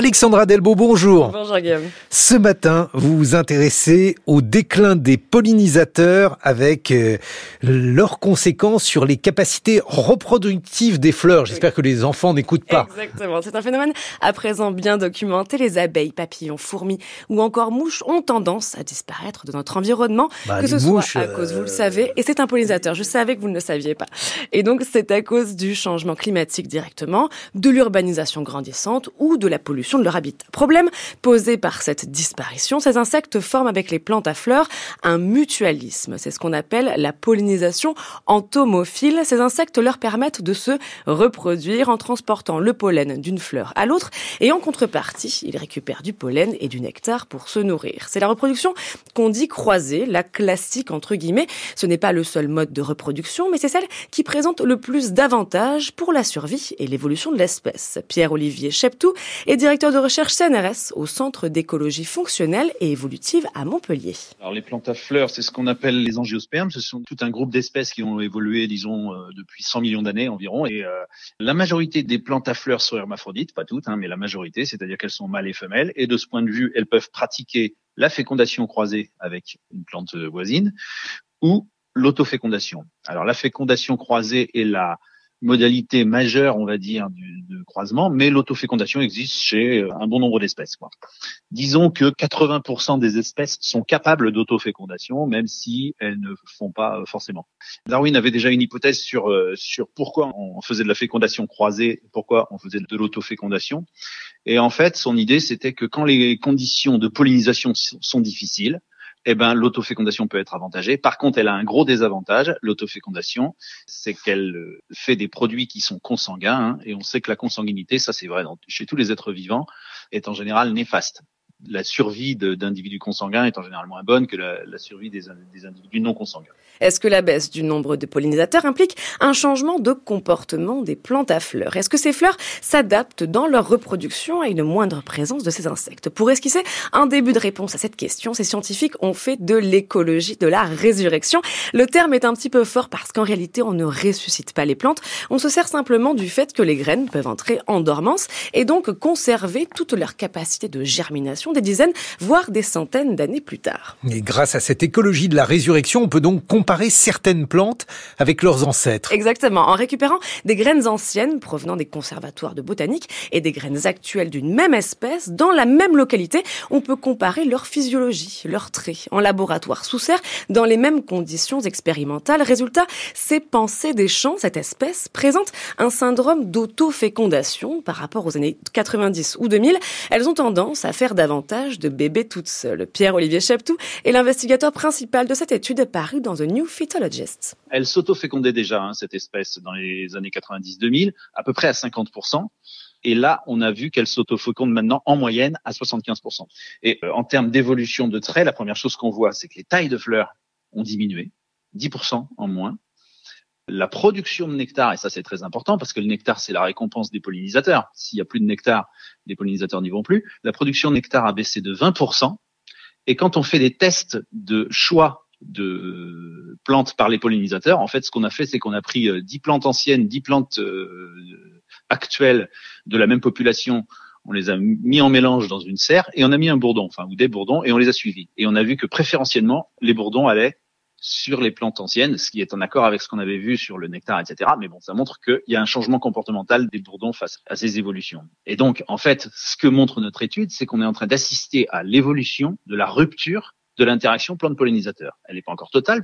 Alexandra Delbo, bonjour. Bonjour Guillaume. Ce matin, vous vous intéressez au déclin des pollinisateurs avec euh, leurs conséquences sur les capacités reproductives des fleurs. J'espère que les enfants n'écoutent pas. Exactement. C'est un phénomène à présent bien documenté. Les abeilles, papillons, fourmis ou encore mouches ont tendance à disparaître de notre environnement, Bah, que ce mouches, soit à cause, vous le euh, savez, et c'est un pollinisateur. Je savais que vous ne le saviez pas. Et donc, c'est à cause du changement climatique directement, de l'urbanisation grandissante ou de la pollution de leur habitat. Problème posé par cette disparition, ces insectes forment avec les plantes à fleurs un mutualisme. C'est ce qu'on appelle la pollinisation entomophile. Ces insectes leur permettent de se reproduire en transportant le pollen d'une fleur à l'autre et en contrepartie, ils récupèrent du pollen et du nectar pour se nourrir. C'est la reproduction qu'on dit croisée, la classique entre guillemets. Ce n'est pas le seul mode de reproduction, mais c'est celle qui présente le plus d'avantages pour la survie et l'évolution de l'espèce. Pierre-Olivier Cheptou est directeur de recherche CNRS au Centre d'écologie fonctionnelle et évolutive à Montpellier. Alors les plantes à fleurs, c'est ce qu'on appelle les angiospermes. Ce sont tout un groupe d'espèces qui ont évolué, disons, euh, depuis 100 millions d'années environ. Et euh, la majorité des plantes à fleurs sont hermaphrodites, pas toutes, hein, mais la majorité, c'est-à-dire qu'elles sont mâles et femelles. Et de ce point de vue, elles peuvent pratiquer la fécondation croisée avec une plante voisine ou l'autofécondation. Alors la fécondation croisée est la modalité majeure, on va dire, du, de croisement, mais l'autofécondation existe chez euh, un bon nombre d'espèces. Disons que 80% des espèces sont capables d'autofécondation, même si elles ne font pas euh, forcément. Darwin avait déjà une hypothèse sur euh, sur pourquoi on faisait de la fécondation croisée, pourquoi on faisait de l'autofécondation. Et en fait, son idée, c'était que quand les conditions de pollinisation sont difficiles, eh ben, l'autofécondation peut être avantagée. Par contre, elle a un gros désavantage, l'autofécondation, c'est qu'elle euh, fait des produits qui sont consanguins, hein, et on sait que la consanguinité, ça c'est vrai chez tous les êtres vivants, est en général néfaste. La survie d'individus consanguins est en général moins bonne que la, survie des, des individus non consanguins. Est-ce que la baisse du nombre de pollinisateurs implique un changement de comportement des plantes à fleurs? Est-ce que ces fleurs s'adaptent dans leur reproduction à une moindre présence de ces insectes? Pour esquisser un début de réponse à cette question, ces scientifiques ont fait de l'écologie de la résurrection. Le terme est un petit peu fort parce qu'en réalité, on ne ressuscite pas les plantes. On se sert simplement du fait que les graines peuvent entrer en dormance et donc conserver toute leur capacité de germination des dizaines, voire des centaines d'années plus tard. Et grâce à cette écologie de la résurrection, on peut donc comparer certaines plantes avec leurs ancêtres. Exactement, en récupérant des graines anciennes provenant des conservatoires de botanique et des graines actuelles d'une même espèce dans la même localité, on peut comparer leur physiologie, leurs traits en laboratoire sous serre dans les mêmes conditions expérimentales. Résultat, ces pensées des champs, cette espèce présente un syndrome d'autofécondation par rapport aux années 90 ou 2000. Elles ont tendance à faire davantage de bébés toutes seules. Pierre-Olivier Cheptou est l'investigateur principal de cette étude parue dans The New Phytologist. Elle s'autofécondait déjà, hein, cette espèce, dans les années 90-2000, à peu près à 50%. Et là, on a vu qu'elle s'autoféconde maintenant en moyenne à 75%. Et euh, en termes d'évolution de traits, la première chose qu'on voit, c'est que les tailles de fleurs ont diminué, 10% en moins. La production de nectar, et ça c'est très important parce que le nectar c'est la récompense des pollinisateurs. S'il y a plus de nectar, les pollinisateurs n'y vont plus. La production de nectar a baissé de 20%. Et quand on fait des tests de choix de plantes par les pollinisateurs, en fait, ce qu'on a fait, c'est qu'on a pris euh, 10 plantes anciennes, 10 plantes euh, actuelles de la même population, on les a mis en mélange dans une serre et on a mis un bourdon, enfin ou des bourdons, et on les a suivis. Et on a vu que préférentiellement, les bourdons allaient sur les plantes anciennes, ce qui est en accord avec ce qu'on avait vu sur le nectar, etc. Mais bon, ça montre qu'il y a un changement comportemental des bourdons face à ces évolutions. Et donc, en fait, ce que montre notre étude, c'est qu'on est en train d'assister à l'évolution de la rupture de l'interaction plante-pollinisateur. Elle n'est pas encore totale,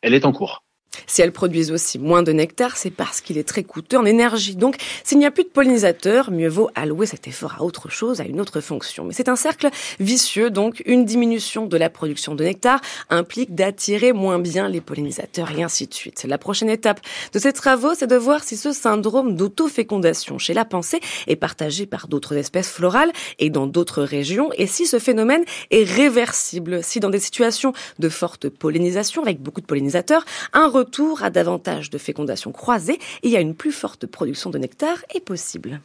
elle est en cours. Si elles produisent aussi moins de nectar, c'est parce qu'il est très coûteux en énergie. Donc, s'il n'y a plus de pollinisateurs, mieux vaut allouer cet effort à autre chose, à une autre fonction. Mais c'est un cercle vicieux, donc une diminution de la production de nectar implique d'attirer moins bien les pollinisateurs et ainsi de suite. La prochaine étape de ces travaux, c'est de voir si ce syndrome d'autofécondation chez la pensée est partagé par d'autres espèces florales et dans d'autres régions et si ce phénomène est réversible, si dans des situations de forte pollinisation avec beaucoup de pollinisateurs, un retour à davantage de fécondation croisée et à une plus forte production de nectar est possible.